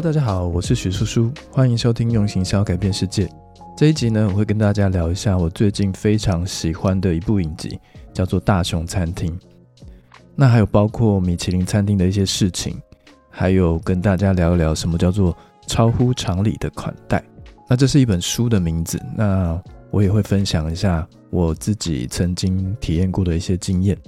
大家好，我是许叔叔，欢迎收听用行销改变世界。这一集呢，我会跟大家聊一下我最近非常喜欢的一部影集，叫做《大熊餐厅》。那还有包括米其林餐厅的一些事情，还有跟大家聊一聊什么叫做超乎常理的款待。那这是一本书的名字，那我也会分享一下我自己曾经体验过的一些经验。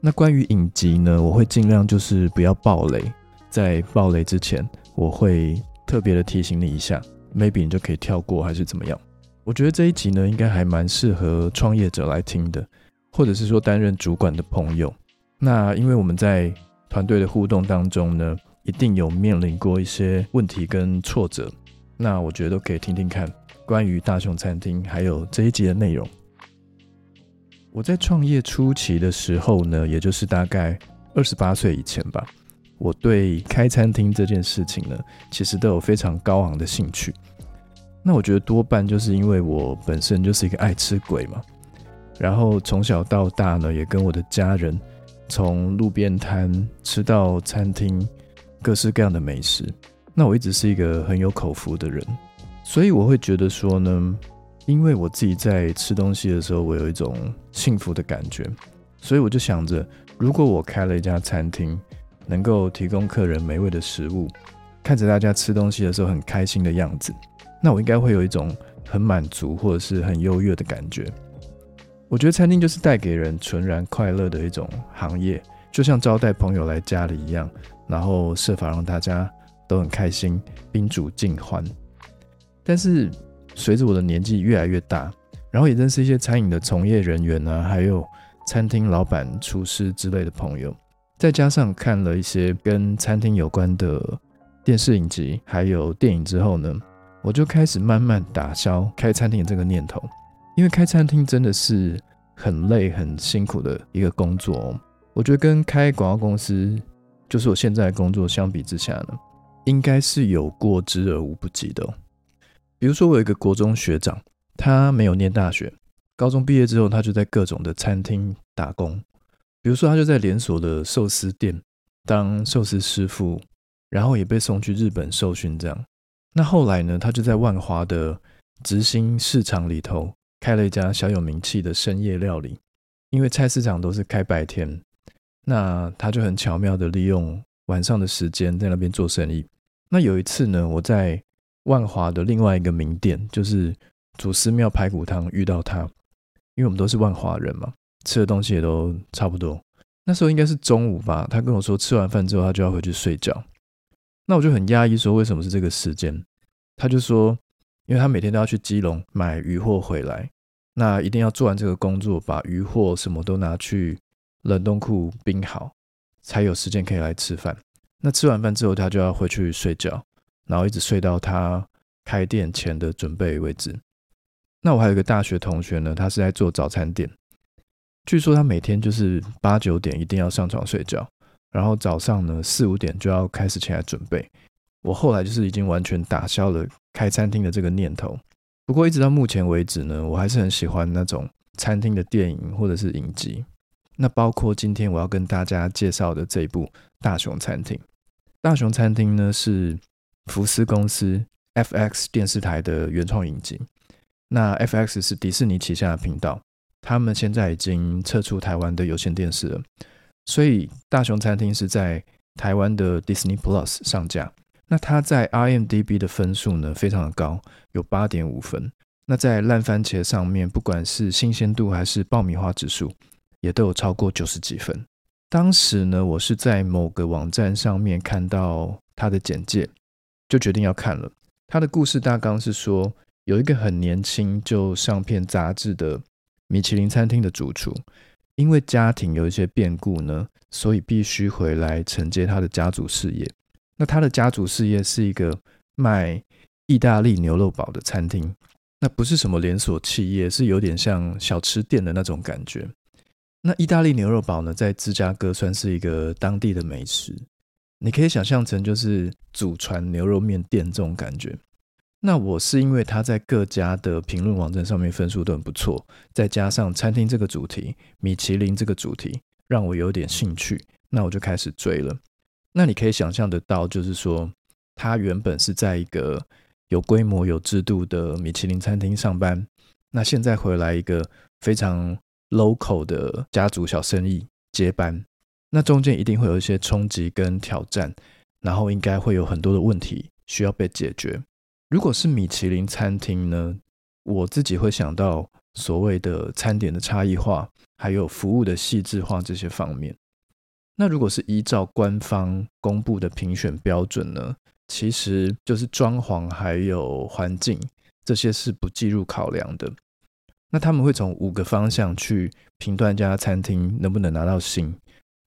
那关于影集呢，我会尽量就是不要暴雷，在暴雷之前。我会特别的提醒你一下，maybe 你就可以跳过还是怎么样？我觉得这一集呢，应该还蛮适合创业者来听的，或者是说担任主管的朋友。那因为我们在团队的互动当中呢，一定有面临过一些问题跟挫折，那我觉得都可以听听看关于大熊餐厅还有这一集的内容。我在创业初期的时候呢，也就是大概二十八岁以前吧。我对开餐厅这件事情呢，其实都有非常高昂的兴趣。那我觉得多半就是因为我本身就是一个爱吃鬼嘛，然后从小到大呢，也跟我的家人从路边摊吃到餐厅，各式各样的美食。那我一直是一个很有口福的人，所以我会觉得说呢，因为我自己在吃东西的时候，我有一种幸福的感觉，所以我就想着，如果我开了一家餐厅。能够提供客人美味的食物，看着大家吃东西的时候很开心的样子，那我应该会有一种很满足或者是很优越的感觉。我觉得餐厅就是带给人纯然快乐的一种行业，就像招待朋友来家里一样，然后设法让大家都很开心，宾主尽欢。但是随着我的年纪越来越大，然后也认识一些餐饮的从业人员啊，还有餐厅老板、厨师之类的朋友。再加上看了一些跟餐厅有关的电视影集，还有电影之后呢，我就开始慢慢打消开餐厅这个念头。因为开餐厅真的是很累、很辛苦的一个工作。我觉得跟开广告公司，就是我现在的工作相比之下呢，应该是有过之而无不及的。比如说，我有一个国中学长，他没有念大学，高中毕业之后，他就在各种的餐厅打工。比如说，他就在连锁的寿司店当寿司师傅，然后也被送去日本受训。这样，那后来呢，他就在万华的直兴市场里头开了一家小有名气的深夜料理。因为菜市场都是开白天，那他就很巧妙的利用晚上的时间在那边做生意。那有一次呢，我在万华的另外一个名店，就是祖师庙排骨汤遇到他，因为我们都是万华人嘛。吃的东西也都差不多，那时候应该是中午吧。他跟我说吃完饭之后他就要回去睡觉，那我就很压抑，说为什么是这个时间？他就说，因为他每天都要去基隆买鱼货回来，那一定要做完这个工作，把鱼货什么都拿去冷冻库冰好，才有时间可以来吃饭。那吃完饭之后他就要回去睡觉，然后一直睡到他开店前的准备为止。那我还有一个大学同学呢，他是在做早餐店。据说他每天就是八九点一定要上床睡觉，然后早上呢四五点就要开始起来准备。我后来就是已经完全打消了开餐厅的这个念头。不过一直到目前为止呢，我还是很喜欢那种餐厅的电影或者是影集。那包括今天我要跟大家介绍的这一部《大熊餐厅》。《大熊餐厅》呢是福斯公司 FX 电视台的原创影集。那 FX 是迪士尼旗下的频道。他们现在已经撤出台湾的有线电视了，所以大熊餐厅是在台湾的 Disney Plus 上架。那它在 IMDB 的分数呢，非常的高，有八点五分。那在烂番茄上面，不管是新鲜度还是爆米花指数，也都有超过九十几分。当时呢，我是在某个网站上面看到它的简介，就决定要看了。它的故事大纲是说，有一个很年轻就上片杂志的。米其林餐厅的主厨，因为家庭有一些变故呢，所以必须回来承接他的家族事业。那他的家族事业是一个卖意大利牛肉堡的餐厅，那不是什么连锁企业，是有点像小吃店的那种感觉。那意大利牛肉堡呢，在芝加哥算是一个当地的美食，你可以想象成就是祖传牛肉面店这种感觉。那我是因为他在各家的评论网站上面分数都很不错，再加上餐厅这个主题，米其林这个主题，让我有点兴趣，那我就开始追了。那你可以想象得到，就是说他原本是在一个有规模、有制度的米其林餐厅上班，那现在回来一个非常 local 的家族小生意接班，那中间一定会有一些冲击跟挑战，然后应该会有很多的问题需要被解决。如果是米其林餐厅呢，我自己会想到所谓的餐点的差异化，还有服务的细致化这些方面。那如果是依照官方公布的评选标准呢？其实就是装潢还有环境这些是不计入考量的。那他们会从五个方向去评断一家餐厅能不能拿到星。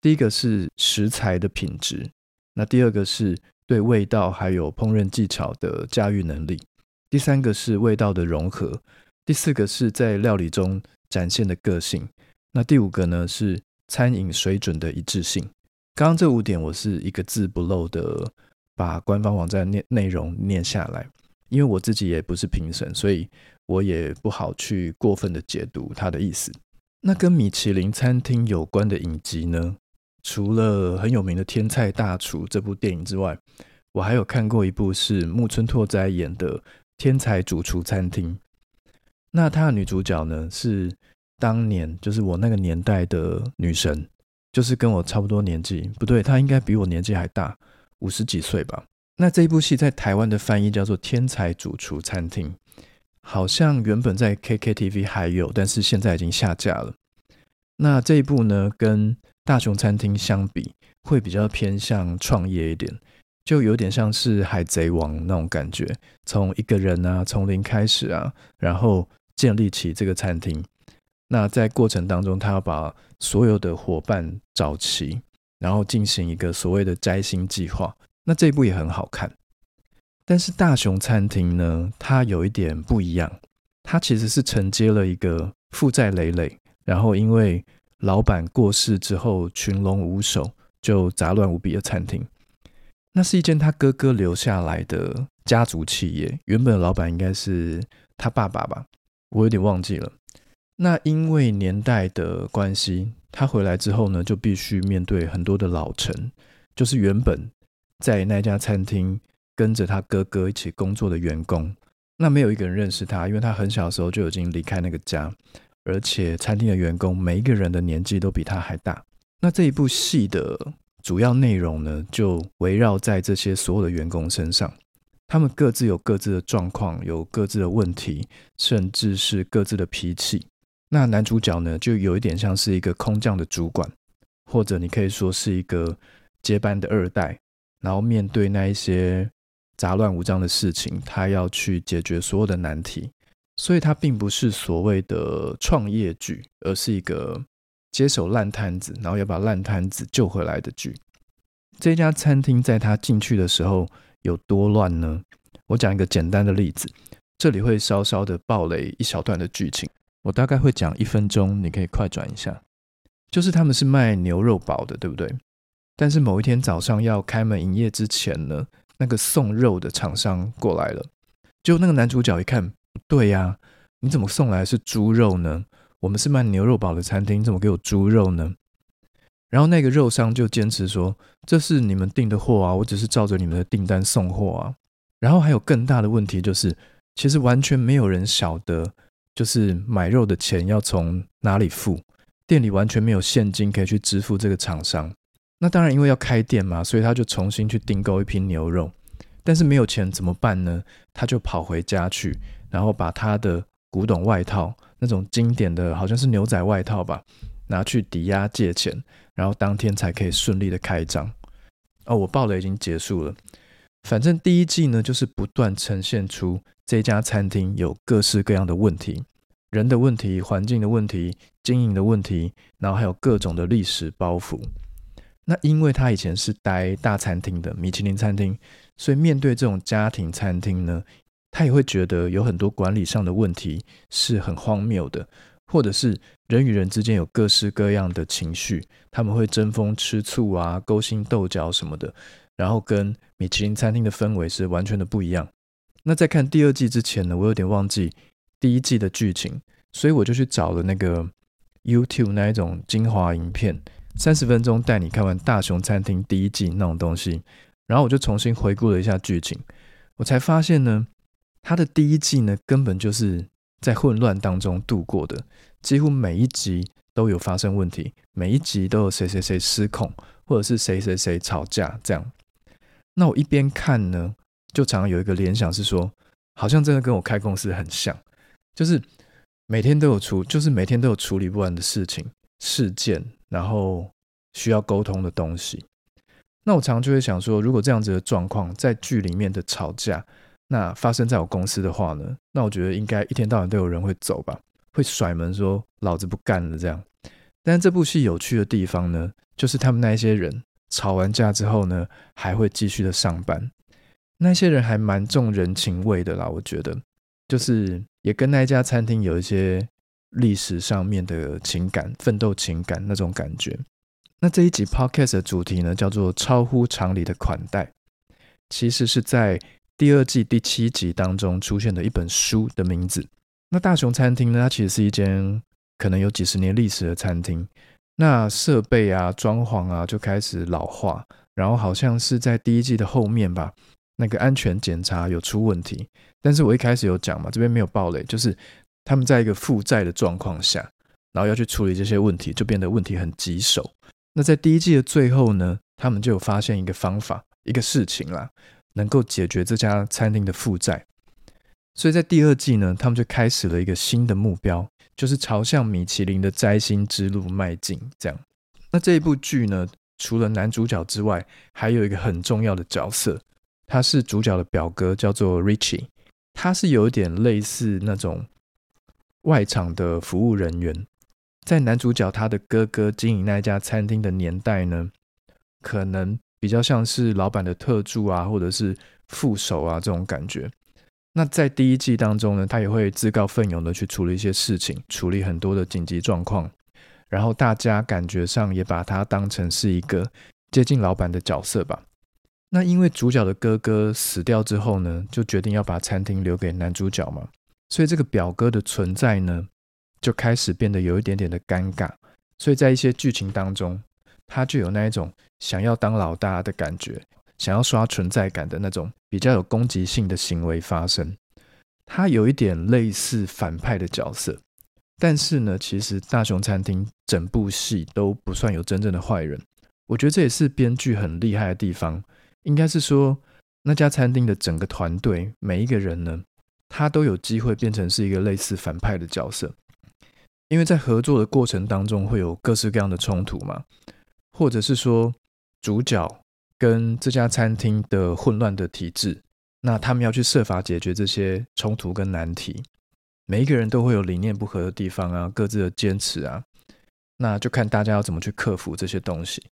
第一个是食材的品质，那第二个是对味道还有烹饪技巧的驾驭能力，第三个是味道的融合，第四个是在料理中展现的个性，那第五个呢是餐饮水准的一致性。刚刚这五点我是一个字不漏的。把官方网站内内容念下来，因为我自己也不是评审，所以我也不好去过分的解读他的意思。那跟米其林餐厅有关的影集呢？除了很有名的《天菜大厨》这部电影之外，我还有看过一部是木村拓哉演的《天才主厨餐厅》。那他的女主角呢，是当年就是我那个年代的女神，就是跟我差不多年纪，不对，她应该比我年纪还大。五十几岁吧。那这一部戏在台湾的翻译叫做《天才主厨餐厅》，好像原本在 KKTV 还有，但是现在已经下架了。那这一部呢，跟《大雄餐厅》相比，会比较偏向创业一点，就有点像是《海贼王》那种感觉，从一个人啊，从零开始啊，然后建立起这个餐厅。那在过程当中，他要把所有的伙伴找齐。然后进行一个所谓的摘星计划，那这一部也很好看。但是大雄餐厅呢，它有一点不一样，它其实是承接了一个负债累累，然后因为老板过世之后群龙无首，就杂乱无比的餐厅。那是一间他哥哥留下来的家族企业，原本的老板应该是他爸爸吧，我有点忘记了。那因为年代的关系。他回来之后呢，就必须面对很多的老臣，就是原本在那家餐厅跟着他哥哥一起工作的员工。那没有一个人认识他，因为他很小的时候就已经离开那个家，而且餐厅的员工每一个人的年纪都比他还大。那这一部戏的主要内容呢，就围绕在这些所有的员工身上，他们各自有各自的状况，有各自的问题，甚至是各自的脾气。那男主角呢，就有一点像是一个空降的主管，或者你可以说是一个接班的二代，然后面对那一些杂乱无章的事情，他要去解决所有的难题，所以它并不是所谓的创业剧，而是一个接手烂摊子，然后要把烂摊子救回来的剧。这家餐厅在他进去的时候有多乱呢？我讲一个简单的例子，这里会稍稍的暴雷一小段的剧情。我大概会讲一分钟，你可以快转一下。就是他们是卖牛肉堡的，对不对？但是某一天早上要开门营业之前呢，那个送肉的厂商过来了。就那个男主角一看，对呀，你怎么送来是猪肉呢？我们是卖牛肉堡的餐厅，怎么给我猪肉呢？然后那个肉商就坚持说，这是你们订的货啊，我只是照着你们的订单送货啊。然后还有更大的问题就是，其实完全没有人晓得。就是买肉的钱要从哪里付？店里完全没有现金可以去支付这个厂商。那当然，因为要开店嘛，所以他就重新去订购一批牛肉。但是没有钱怎么办呢？他就跑回家去，然后把他的古董外套，那种经典的好像是牛仔外套吧，拿去抵押借钱，然后当天才可以顺利的开张。哦，我报的已经结束了。反正第一季呢，就是不断呈现出这家餐厅有各式各样的问题，人的问题、环境的问题、经营的问题，然后还有各种的历史包袱。那因为他以前是待大餐厅的米其林餐厅，所以面对这种家庭餐厅呢，他也会觉得有很多管理上的问题是很荒谬的，或者是人与人之间有各式各样的情绪，他们会争风吃醋啊、勾心斗角什么的。然后跟米其林餐厅的氛围是完全的不一样。那在看第二季之前呢，我有点忘记第一季的剧情，所以我就去找了那个 YouTube 那一种精华影片，三十分钟带你看完大雄餐厅第一季那种东西。然后我就重新回顾了一下剧情，我才发现呢，他的第一季呢根本就是在混乱当中度过的，几乎每一集都有发生问题，每一集都有谁谁谁失控，或者是谁谁谁吵架这样。那我一边看呢，就常常有一个联想是说，好像真的跟我开公司很像，就是每天都有处，就是每天都有处理不完的事情、事件，然后需要沟通的东西。那我常常就会想说，如果这样子的状况在剧里面的吵架，那发生在我公司的话呢，那我觉得应该一天到晚都有人会走吧，会甩门说老子不干了这样。但是这部戏有趣的地方呢，就是他们那一些人吵完架之后呢，还会继续的上班。那些人还蛮重人情味的啦，我觉得，就是也跟那一家餐厅有一些历史上面的情感、奋斗情感那种感觉。那这一集 podcast 的主题呢，叫做“超乎常理的款待”，其实是在第二季第七集当中出现的一本书的名字。那大雄餐厅呢，它其实是一间可能有几十年历史的餐厅。那设备啊、装潢啊就开始老化，然后好像是在第一季的后面吧，那个安全检查有出问题。但是我一开始有讲嘛，这边没有暴雷，就是他们在一个负债的状况下，然后要去处理这些问题，就变得问题很棘手。那在第一季的最后呢，他们就有发现一个方法，一个事情啦，能够解决这家餐厅的负债。所以在第二季呢，他们就开始了一个新的目标，就是朝向米其林的摘星之路迈进。这样，那这一部剧呢，除了男主角之外，还有一个很重要的角色，他是主角的表哥，叫做 Richie，他是有点类似那种外场的服务人员。在男主角他的哥哥经营那家餐厅的年代呢，可能比较像是老板的特助啊，或者是副手啊这种感觉。那在第一季当中呢，他也会自告奋勇的去处理一些事情，处理很多的紧急状况。然后大家感觉上也把他当成是一个接近老板的角色吧。那因为主角的哥哥死掉之后呢，就决定要把餐厅留给男主角嘛，所以这个表哥的存在呢。就开始变得有一点点的尴尬，所以在一些剧情当中，他就有那一种想要当老大的感觉，想要刷存在感的那种比较有攻击性的行为发生。他有一点类似反派的角色，但是呢，其实大雄餐厅整部戏都不算有真正的坏人。我觉得这也是编剧很厉害的地方，应该是说那家餐厅的整个团队每一个人呢，他都有机会变成是一个类似反派的角色。因为在合作的过程当中会有各式各样的冲突嘛，或者是说主角跟这家餐厅的混乱的体制，那他们要去设法解决这些冲突跟难题。每一个人都会有理念不合的地方啊，各自的坚持啊，那就看大家要怎么去克服这些东西。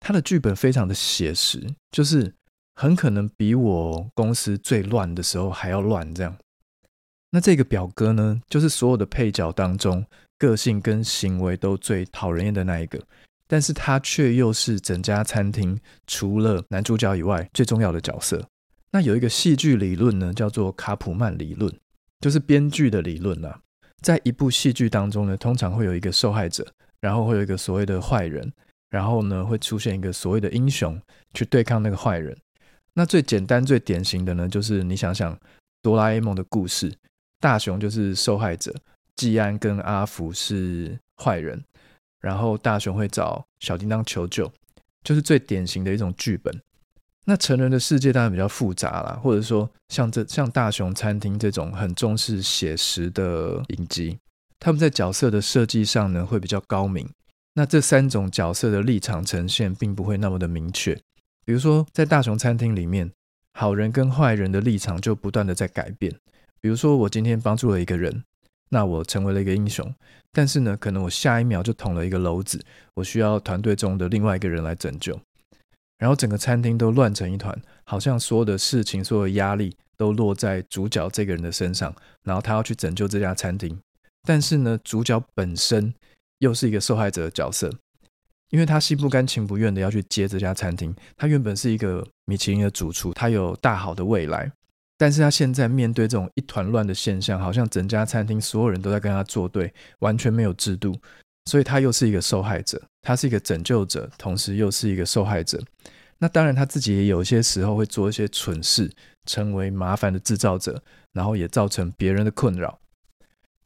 他的剧本非常的写实，就是很可能比我公司最乱的时候还要乱这样。那这个表哥呢，就是所有的配角当中。个性跟行为都最讨人厌的那一个，但是他却又是整家餐厅除了男主角以外最重要的角色。那有一个戏剧理论呢，叫做卡普曼理论，就是编剧的理论啦。在一部戏剧当中呢，通常会有一个受害者，然后会有一个所谓的坏人，然后呢会出现一个所谓的英雄去对抗那个坏人。那最简单最典型的呢，就是你想想哆啦 A 梦的故事，大雄就是受害者。季安跟阿福是坏人，然后大雄会找小叮当求救，就是最典型的一种剧本。那成人的世界当然比较复杂啦，或者说像这像大雄餐厅这种很重视写实的影集，他们在角色的设计上呢会比较高明。那这三种角色的立场呈现并不会那么的明确。比如说在大雄餐厅里面，好人跟坏人的立场就不断的在改变。比如说我今天帮助了一个人。那我成为了一个英雄，但是呢，可能我下一秒就捅了一个篓子，我需要团队中的另外一个人来拯救，然后整个餐厅都乱成一团，好像所有的事情、所有的压力都落在主角这个人的身上，然后他要去拯救这家餐厅，但是呢，主角本身又是一个受害者的角色，因为他心不甘情不愿的要去接这家餐厅，他原本是一个米其林的主厨，他有大好的未来。但是他现在面对这种一团乱的现象，好像整家餐厅所有人都在跟他作对，完全没有制度，所以他又是一个受害者，他是一个拯救者，同时又是一个受害者。那当然他自己也有些时候会做一些蠢事，成为麻烦的制造者，然后也造成别人的困扰。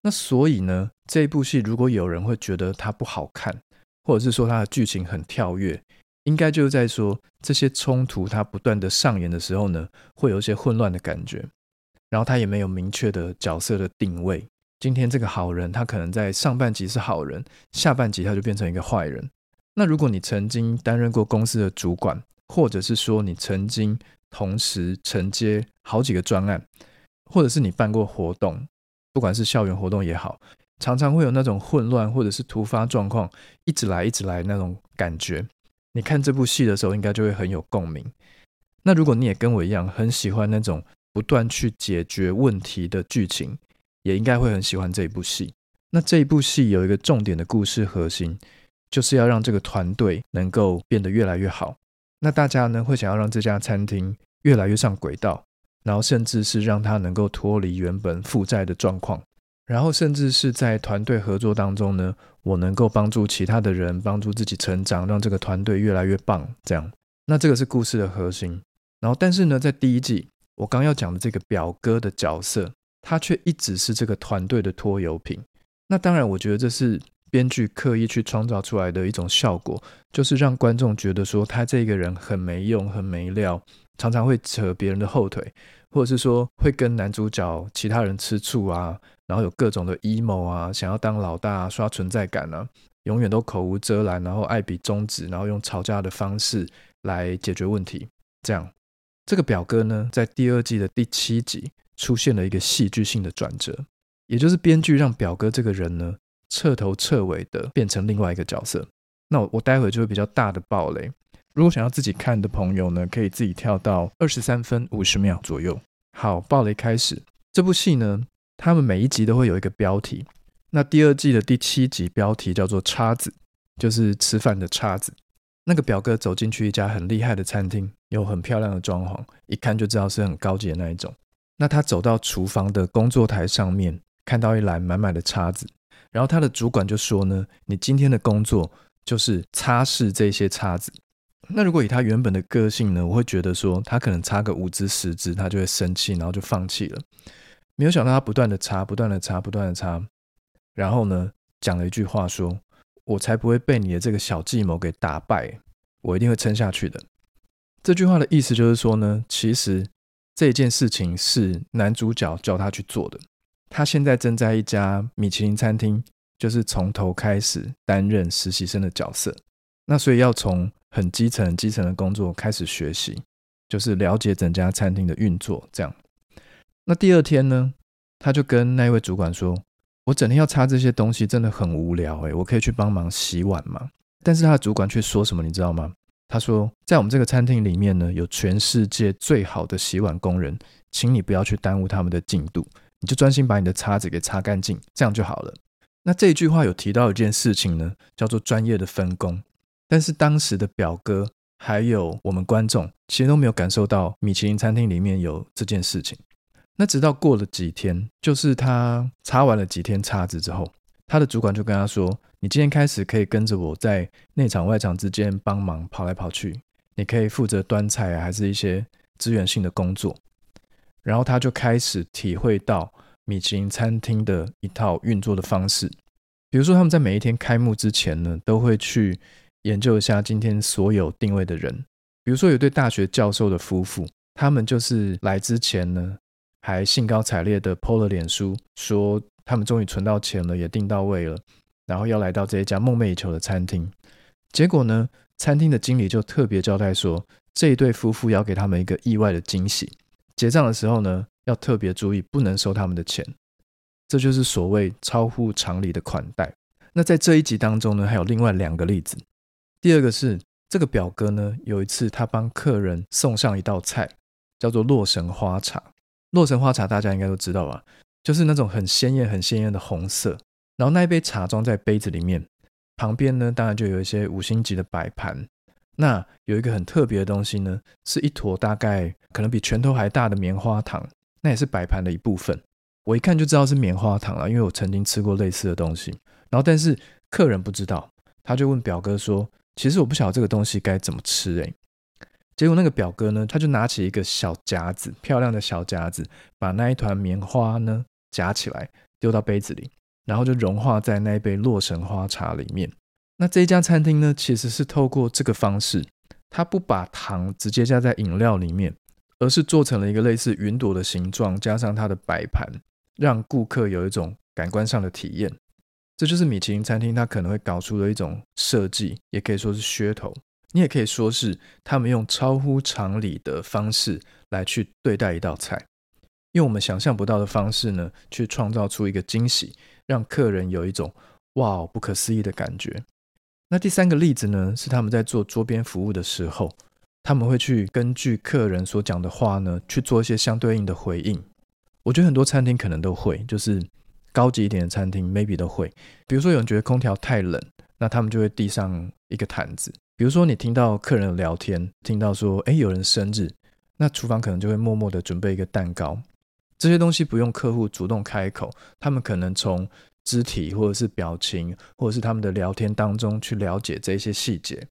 那所以呢，这部戏如果有人会觉得它不好看，或者是说它的剧情很跳跃，应该就是在说这些冲突它不断的上演的时候呢，会有一些混乱的感觉，然后他也没有明确的角色的定位。今天这个好人，他可能在上半集是好人，下半集他就变成一个坏人。那如果你曾经担任过公司的主管，或者是说你曾经同时承接好几个专案，或者是你办过活动，不管是校园活动也好，常常会有那种混乱或者是突发状况，一直来一直来那种感觉。你看这部戏的时候，应该就会很有共鸣。那如果你也跟我一样很喜欢那种不断去解决问题的剧情，也应该会很喜欢这一部戏。那这一部戏有一个重点的故事核心。就是要让这个团队能够变得越来越好。那大家呢会想要让这家餐厅越来越上轨道，然后甚至是让它能够脱离原本负债的状况，然后甚至是在团队合作当中呢，我能够帮助其他的人，帮助自己成长，让这个团队越来越棒。这样，那这个是故事的核心。然后，但是呢，在第一季我刚要讲的这个表哥的角色，他却一直是这个团队的拖油瓶。那当然，我觉得这是。编剧刻意去创造出来的一种效果，就是让观众觉得说他这个人很没用、很没料，常常会扯别人的后腿，或者是说会跟男主角其他人吃醋啊，然后有各种的 emo 啊，想要当老大、刷存在感啊，永远都口无遮拦，然后爱比中指，然后用吵架的方式来解决问题。这样，这个表哥呢，在第二季的第七集出现了一个戏剧性的转折，也就是编剧让表哥这个人呢。彻头彻尾的变成另外一个角色，那我我待会就会比较大的暴雷。如果想要自己看的朋友呢，可以自己跳到二十三分五十秒左右。好，暴雷开始。这部戏呢，他们每一集都会有一个标题。那第二季的第七集标题叫做“叉子”，就是吃饭的叉子。那个表哥走进去一家很厉害的餐厅，有很漂亮的装潢，一看就知道是很高级的那一种。那他走到厨房的工作台上面，看到一篮满满的叉子。然后他的主管就说呢：“你今天的工作就是擦拭这些叉子。那如果以他原本的个性呢，我会觉得说他可能擦个五只十只，他就会生气，然后就放弃了。没有想到他不断的擦，不断的擦，不断的擦，然后呢讲了一句话说：我才不会被你的这个小计谋给打败，我一定会撑下去的。这句话的意思就是说呢，其实这件事情是男主角叫他去做的。”他现在正在一家米其林餐厅，就是从头开始担任实习生的角色。那所以要从很基层、基层的工作开始学习，就是了解整家餐厅的运作。这样，那第二天呢，他就跟那位主管说：“我整天要擦这些东西，真的很无聊。诶，我可以去帮忙洗碗吗？”但是他的主管却说什么，你知道吗？他说：“在我们这个餐厅里面呢，有全世界最好的洗碗工人，请你不要去耽误他们的进度。”你就专心把你的叉子给擦干净，这样就好了。那这一句话有提到一件事情呢，叫做专业的分工。但是当时的表哥还有我们观众，其实都没有感受到米其林餐厅里面有这件事情。那直到过了几天，就是他擦完了几天叉子之后，他的主管就跟他说：“你今天开始可以跟着我在内场外场之间帮忙跑来跑去，你可以负责端菜，还是一些资源性的工作。”然后他就开始体会到米其林餐厅的一套运作的方式，比如说他们在每一天开幕之前呢，都会去研究一下今天所有定位的人。比如说有对大学教授的夫妇，他们就是来之前呢，还兴高采烈的 PO 了脸书，说他们终于存到钱了，也订到位了，然后要来到这一家梦寐以求的餐厅。结果呢，餐厅的经理就特别交代说，这一对夫妇要给他们一个意外的惊喜。结账的时候呢，要特别注意，不能收他们的钱。这就是所谓超乎常理的款待。那在这一集当中呢，还有另外两个例子。第二个是这个表哥呢，有一次他帮客人送上一道菜，叫做洛神花茶。洛神花茶大家应该都知道吧？就是那种很鲜艳、很鲜艳的红色。然后那一杯茶装在杯子里面，旁边呢，当然就有一些五星级的摆盘。那有一个很特别的东西呢，是一坨大概可能比拳头还大的棉花糖，那也是摆盘的一部分。我一看就知道是棉花糖了，因为我曾经吃过类似的东西。然后，但是客人不知道，他就问表哥说：“其实我不晓得这个东西该怎么吃。”诶，结果那个表哥呢，他就拿起一个小夹子，漂亮的小夹子，把那一团棉花呢夹起来，丢到杯子里，然后就融化在那一杯洛神花茶里面。那这一家餐厅呢，其实是透过这个方式，他不把糖直接加在饮料里面，而是做成了一个类似云朵的形状，加上它的摆盘，让顾客有一种感官上的体验。这就是米其林餐厅它可能会搞出的一种设计，也可以说是噱头。你也可以说是他们用超乎常理的方式来去对待一道菜，用我们想象不到的方式呢，去创造出一个惊喜，让客人有一种哇不可思议的感觉。那第三个例子呢，是他们在做桌边服务的时候，他们会去根据客人所讲的话呢，去做一些相对应的回应。我觉得很多餐厅可能都会，就是高级一点的餐厅 maybe 都会。比如说有人觉得空调太冷，那他们就会递上一个毯子。比如说，你听到客人聊天，听到说，哎，有人生日，那厨房可能就会默默的准备一个蛋糕。这些东西不用客户主动开口，他们可能从肢体或者是表情，或者是他们的聊天当中去了解这些细节。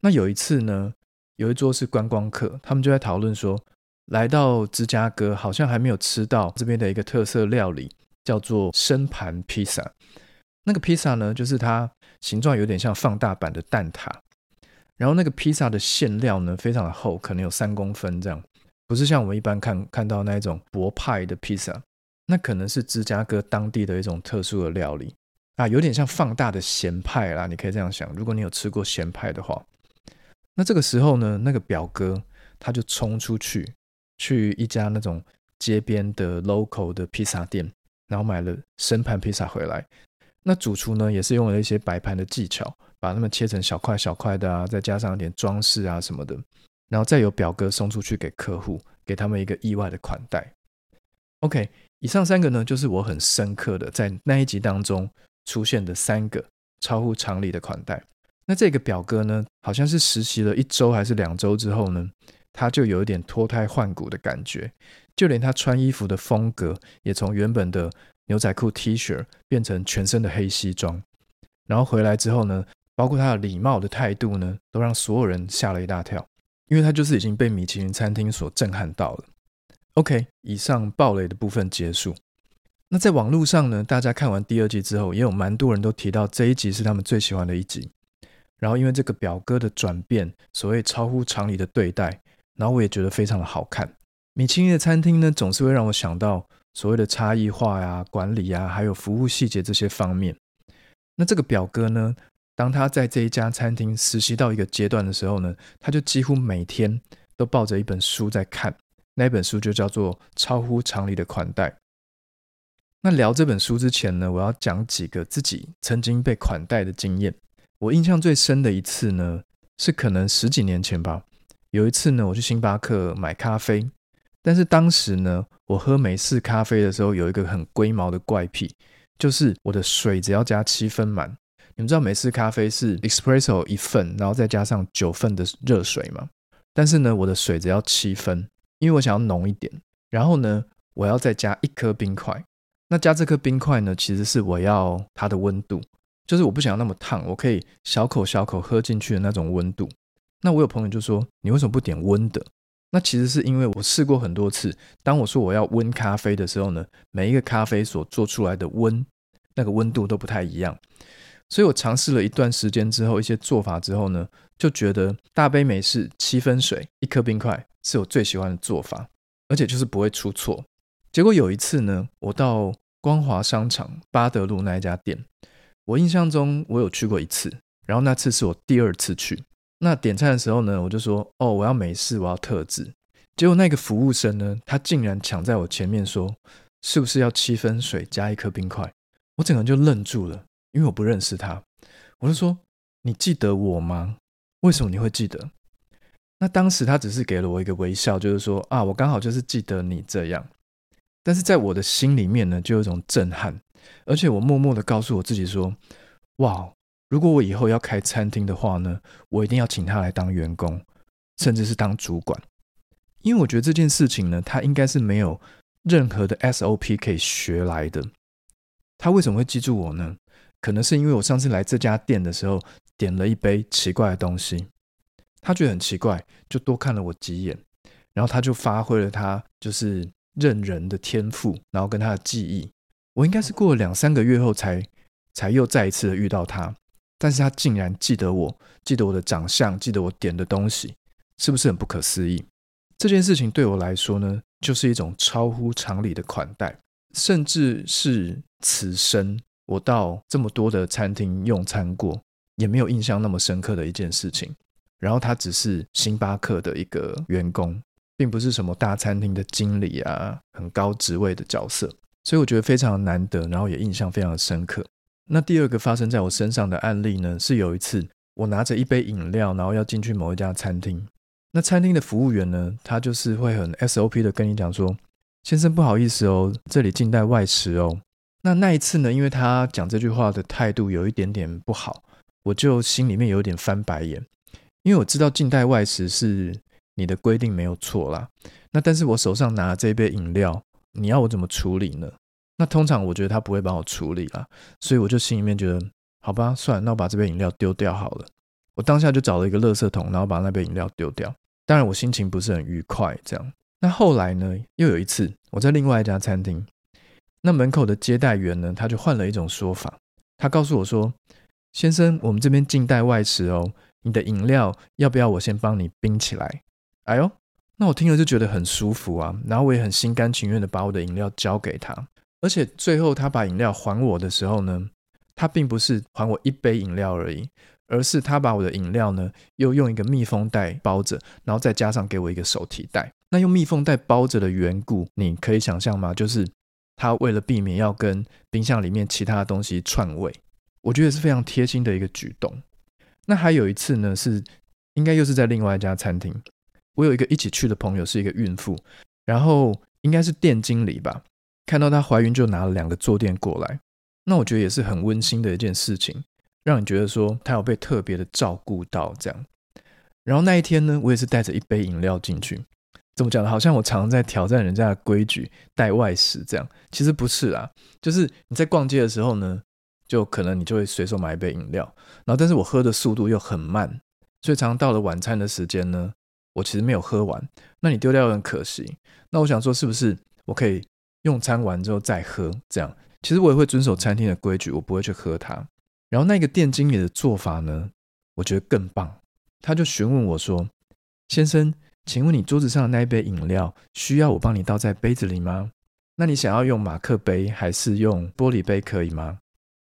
那有一次呢，有一桌是观光客，他们就在讨论说，来到芝加哥好像还没有吃到这边的一个特色料理，叫做生盘披萨。那个披萨呢，就是它形状有点像放大版的蛋挞。然后那个披萨的馅料呢，非常的厚，可能有三公分这样，不是像我们一般看看到那一种薄派的披萨，那可能是芝加哥当地的一种特殊的料理啊，有点像放大的咸派啦，你可以这样想。如果你有吃过咸派的话，那这个时候呢，那个表哥他就冲出去，去一家那种街边的 local 的披萨店，然后买了生盘披萨回来。那主厨呢，也是用了一些摆盘的技巧。把它们切成小块小块的啊，再加上一点装饰啊什么的，然后再由表哥送出去给客户，给他们一个意外的款待。OK，以上三个呢，就是我很深刻的在那一集当中出现的三个超乎常理的款待。那这个表哥呢，好像是实习了一周还是两周之后呢，他就有一点脱胎换骨的感觉，就连他穿衣服的风格也从原本的牛仔裤 T 恤变成全身的黑西装，然后回来之后呢。包括他的礼貌的态度呢，都让所有人吓了一大跳，因为他就是已经被米其林餐厅所震撼到了。OK，以上暴雷的部分结束。那在网络上呢，大家看完第二季之后，也有蛮多人都提到这一集是他们最喜欢的一集。然后因为这个表哥的转变，所谓超乎常理的对待，然后我也觉得非常的好看。米其林的餐厅呢，总是会让我想到所谓的差异化呀、管理呀，还有服务细节这些方面。那这个表哥呢？当他在这一家餐厅实习到一个阶段的时候呢，他就几乎每天都抱着一本书在看，那本书就叫做《超乎常理的款待》。那聊这本书之前呢，我要讲几个自己曾经被款待的经验。我印象最深的一次呢，是可能十几年前吧。有一次呢，我去星巴克买咖啡，但是当时呢，我喝美式咖啡的时候有一个很龟毛的怪癖，就是我的水只要加七分满。你们知道美式咖啡是 espresso 一份，然后再加上九份的热水吗？但是呢，我的水只要七分，因为我想要浓一点。然后呢，我要再加一颗冰块。那加这颗冰块呢，其实是我要它的温度，就是我不想要那么烫，我可以小口小口喝进去的那种温度。那我有朋友就说：“你为什么不点温的？”那其实是因为我试过很多次，当我说我要温咖啡的时候呢，每一个咖啡所做出来的温，那个温度都不太一样。所以我尝试了一段时间之后，一些做法之后呢，就觉得大杯美式七分水一颗冰块是我最喜欢的做法，而且就是不会出错。结果有一次呢，我到光华商场巴德路那一家店，我印象中我有去过一次，然后那次是我第二次去。那点餐的时候呢，我就说：“哦，我要美式，我要特制。”结果那个服务生呢，他竟然抢在我前面说：“是不是要七分水加一颗冰块？”我整个人就愣住了。因为我不认识他，我就说：“你记得我吗？为什么你会记得？”那当时他只是给了我一个微笑，就是说：“啊，我刚好就是记得你这样。”但是在我的心里面呢，就有一种震撼，而且我默默的告诉我自己说：“哇，如果我以后要开餐厅的话呢，我一定要请他来当员工，甚至是当主管，因为我觉得这件事情呢，他应该是没有任何的 SOP 可以学来的。他为什么会记住我呢？”可能是因为我上次来这家店的时候点了一杯奇怪的东西，他觉得很奇怪，就多看了我几眼，然后他就发挥了他就是认人的天赋，然后跟他的记忆。我应该是过了两三个月后才才又再一次的遇到他，但是他竟然记得我，记得我的长相，记得我点的东西，是不是很不可思议？这件事情对我来说呢，就是一种超乎常理的款待，甚至是此生我到这么多的餐厅用餐过，也没有印象那么深刻的一件事情。然后他只是星巴克的一个员工，并不是什么大餐厅的经理啊，很高职位的角色。所以我觉得非常难得，然后也印象非常深刻。那第二个发生在我身上的案例呢，是有一次我拿着一杯饮料，然后要进去某一家餐厅。那餐厅的服务员呢，他就是会很 SOP 的跟你讲说：“先生，不好意思哦，这里禁带外食哦。”那那一次呢，因为他讲这句话的态度有一点点不好，我就心里面有点翻白眼，因为我知道禁带外食是你的规定没有错啦。那但是我手上拿这杯饮料。你要我怎么处理呢？那通常我觉得他不会帮我处理啦，所以我就心里面觉得，好吧，算了，那我把这杯饮料丢掉好了。我当下就找了一个垃圾桶，然后把那杯饮料丢掉。当然我心情不是很愉快，这样。那后来呢，又有一次我在另外一家餐厅，那门口的接待员呢，他就换了一种说法，他告诉我说：“先生，我们这边禁带外食哦，你的饮料要不要我先帮你冰起来？”哎呦！那我听了就觉得很舒服啊，然后我也很心甘情愿的把我的饮料交给他，而且最后他把饮料还我的时候呢，他并不是还我一杯饮料而已，而是他把我的饮料呢又用一个密封袋包着，然后再加上给我一个手提袋。那用密封袋包着的缘故，你可以想象吗？就是他为了避免要跟冰箱里面其他东西串味，我觉得是非常贴心的一个举动。那还有一次呢，是应该又是在另外一家餐厅。我有一个一起去的朋友是一个孕妇，然后应该是店经理吧，看到她怀孕就拿了两个坐垫过来，那我觉得也是很温馨的一件事情，让你觉得说她有被特别的照顾到这样。然后那一天呢，我也是带着一杯饮料进去，怎么讲呢？好像我常常在挑战人家的规矩，带外食这样，其实不是啦，就是你在逛街的时候呢，就可能你就会随手买一杯饮料，然后但是我喝的速度又很慢，所以常常到了晚餐的时间呢。我其实没有喝完，那你丢掉很可惜。那我想说，是不是我可以用餐完之后再喝？这样其实我也会遵守餐厅的规矩，我不会去喝它。然后那个店经理的做法呢，我觉得更棒。他就询问我说：“先生，请问你桌子上的那一杯饮料需要我帮你倒在杯子里吗？那你想要用马克杯还是用玻璃杯可以吗？”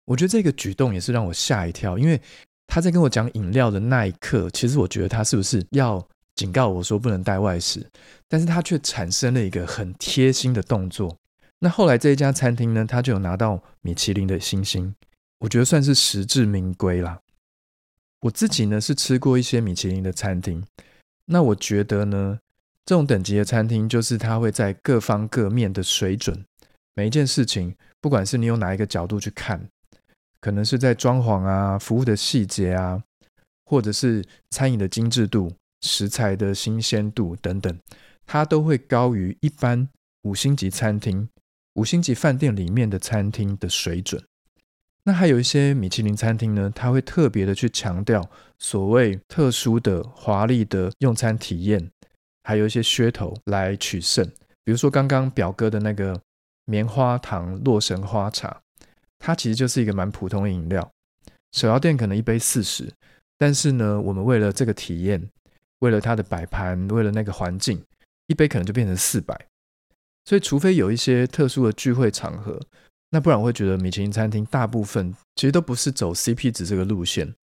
我觉得这个举动也是让我吓一跳，因为他在跟我讲饮料的那一刻，其实我觉得他是不是要？警告我说不能带外食，但是他却产生了一个很贴心的动作。那后来这一家餐厅呢，他就有拿到米其林的星星，我觉得算是实至名归啦。我自己呢是吃过一些米其林的餐厅，那我觉得呢，这种等级的餐厅就是它会在各方各面的水准，每一件事情，不管是你用哪一个角度去看，可能是在装潢啊、服务的细节啊，或者是餐饮的精致度。食材的新鲜度等等，它都会高于一般五星级餐厅、五星级饭店里面的餐厅的水准。那还有一些米其林餐厅呢，它会特别的去强调所谓特殊的、华丽的用餐体验，还有一些噱头来取胜。比如说刚刚表哥的那个棉花糖洛神花茶，它其实就是一个蛮普通的饮料，手摇店可能一杯四十，但是呢，我们为了这个体验。为了它的摆盘，为了那个环境，一杯可能就变成四百。所以，除非有一些特殊的聚会场合，那不然我会觉得米其林餐厅大部分其实都不是走 CP 值这个路线。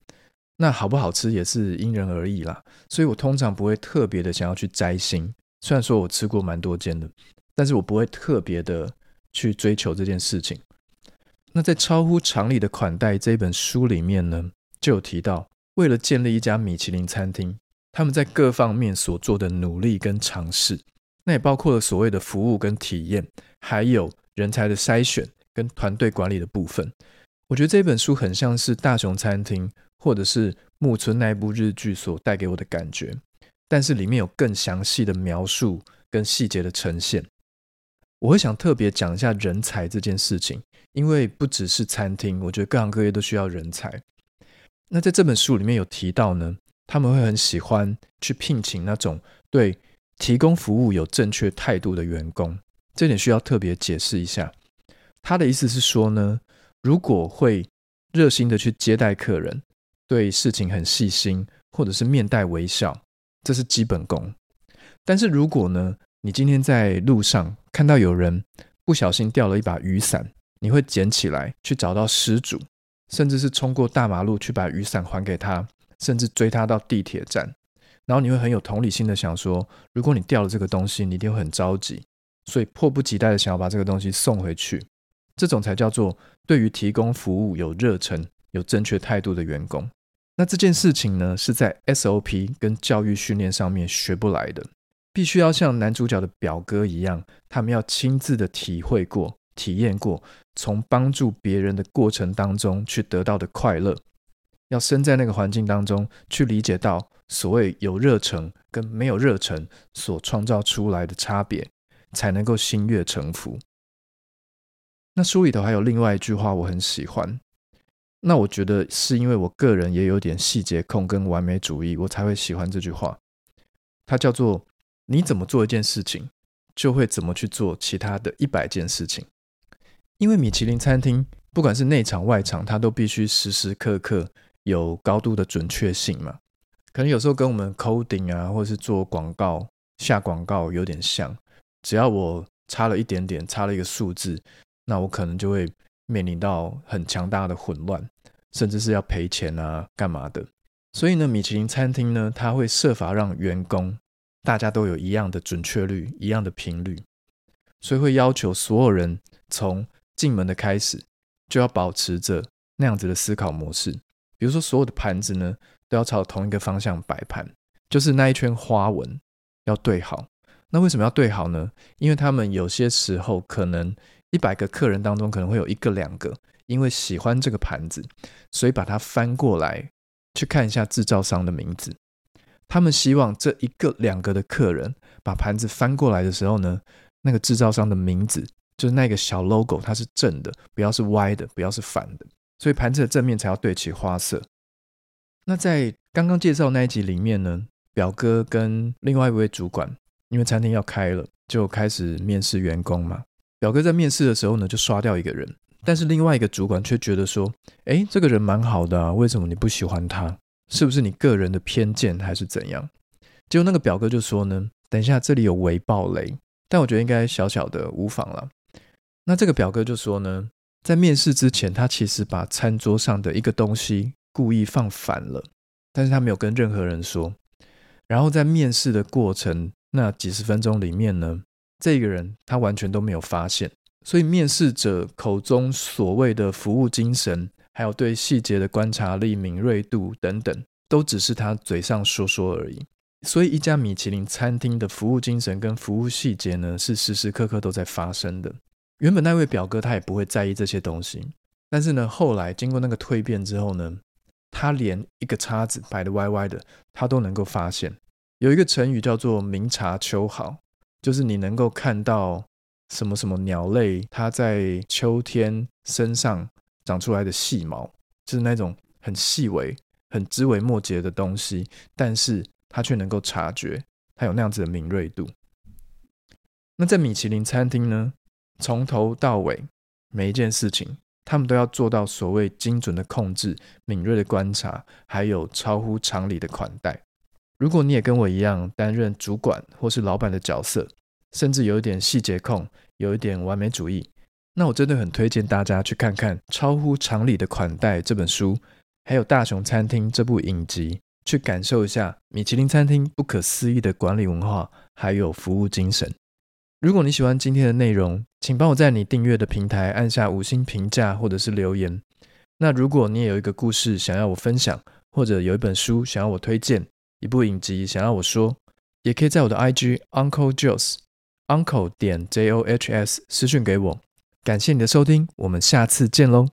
那好不好吃也是因人而异啦。所以我通常不会特别的想要去摘星。虽然说我吃过蛮多间的，但是我不会特别的去追求这件事情。那在超乎常理的款待这本书里面呢，就有提到，为了建立一家米其林餐厅。他们在各方面所做的努力跟尝试，那也包括了所谓的服务跟体验，还有人才的筛选跟团队管理的部分。我觉得这本书很像是大雄餐厅或者是木村那部日剧所带给我的感觉，但是里面有更详细的描述跟细节的呈现。我会想特别讲一下人才这件事情，因为不只是餐厅，我觉得各行各业都需要人才。那在这本书里面有提到呢。他们会很喜欢去聘请那种对提供服务有正确态度的员工。这点需要特别解释一下。他的意思是说呢，如果会热心的去接待客人，对事情很细心，或者是面带微笑，这是基本功。但是如果呢，你今天在路上看到有人不小心掉了一把雨伞，你会捡起来去找到失主，甚至是冲过大马路去把雨伞还给他，甚至追他到地铁站，然后你会很有同理心的想说，如果你掉了这个东西，你一定会很着急，所以迫不及待的想要把这个东西送回去。这种才叫做对于提供服务有热忱、有正确态度的员工。那这件事情呢，是在 SOP 跟教育训练上面学不来的。必须要像男主角的表哥一样，他们要亲自的体会过、体验过，从帮助别人的过程当中去得到的快乐，要身在那个环境当中去理解到所谓有热忱跟没有热忱所创造出来的差别，才能够心悦诚服。那书里头还有另外一句话我很喜欢，那我觉得是因为我个人也有点细节控跟完美主义，我才会喜欢这句话，它叫做。你怎么做一件事情，就会怎么去做其他的一百件事情。因为米其林餐厅不管是内场外场，它都必须时时刻刻有高度的准确性嘛。可能有时候跟我们 coding 啊，或者是做广告下广告有点像。只要我差了一点点，差了一个数字，那我可能就会面临到很强大的混乱，甚至是要赔钱啊，干嘛的。所以呢，米其林餐厅呢，它会设法让员工。大家都有一样的准确率，一样的频率，所以会要求所有人从进门的开始就要保持着那样子的思考模式。比如说，所有的盘子呢都要朝同一个方向摆盘，就是那一圈花纹要对好。那为什么要对好呢？因为他们有些时候可能一百个客人当中可能会有一个两个，因为喜欢这个盘子，所以把它翻过来去看一下制造商的名字。他们希望这一个两个的客人把盘子翻过来的时候呢，那个制造商的名字就是那个小 logo，它是正的，不要是歪的，不要是反的，所以盘子的正面才要对齐花色。那在刚刚介绍那一集里面呢，表哥跟另外一位主管，因为餐厅要开了，就开始面试员工嘛。表哥在面试的时候呢，就刷掉一个人，但是另外一个主管却觉得说，哎，这个人蛮好的啊，为什么你不喜欢他？是不是你个人的偏见还是怎样？结果那个表哥就说呢：“等一下，这里有微暴雷，但我觉得应该小小的无妨了。”那这个表哥就说呢，在面试之前，他其实把餐桌上的一个东西故意放反了，但是他没有跟任何人说。然后在面试的过程那几十分钟里面呢，这个人他完全都没有发现，所以面试者口中所谓的服务精神。还有对细节的观察力、敏锐度等等，都只是他嘴上说说而已。所以，一家米其林餐厅的服务精神跟服务细节呢，是时时刻刻都在发生的。原本那位表哥他也不会在意这些东西，但是呢，后来经过那个蜕变之后呢，他连一个叉子摆的歪歪的，他都能够发现。有一个成语叫做“明察秋毫”，就是你能够看到什么什么鸟类，它在秋天身上。长出来的细毛，就是那种很细微、很枝微末节的东西，但是它却能够察觉，它有那样子的敏锐度。那在米其林餐厅呢，从头到尾每一件事情，他们都要做到所谓精准的控制、敏锐的观察，还有超乎常理的款待。如果你也跟我一样担任主管或是老板的角色，甚至有一点细节控，有一点完美主义。那我真的很推荐大家去看看《超乎常理的款待》这本书，还有《大熊餐厅》这部影集，去感受一下米其林餐厅不可思议的管理文化，还有服务精神。如果你喜欢今天的内容，请帮我在你订阅的平台按下五星评价或者是留言。那如果你也有一个故事想要我分享，或者有一本书想要我推荐，一部影集想要我说，也可以在我的 IG Uncle Joss Uncle 点 J O H S 私讯给我。感谢你的收听，我们下次见喽。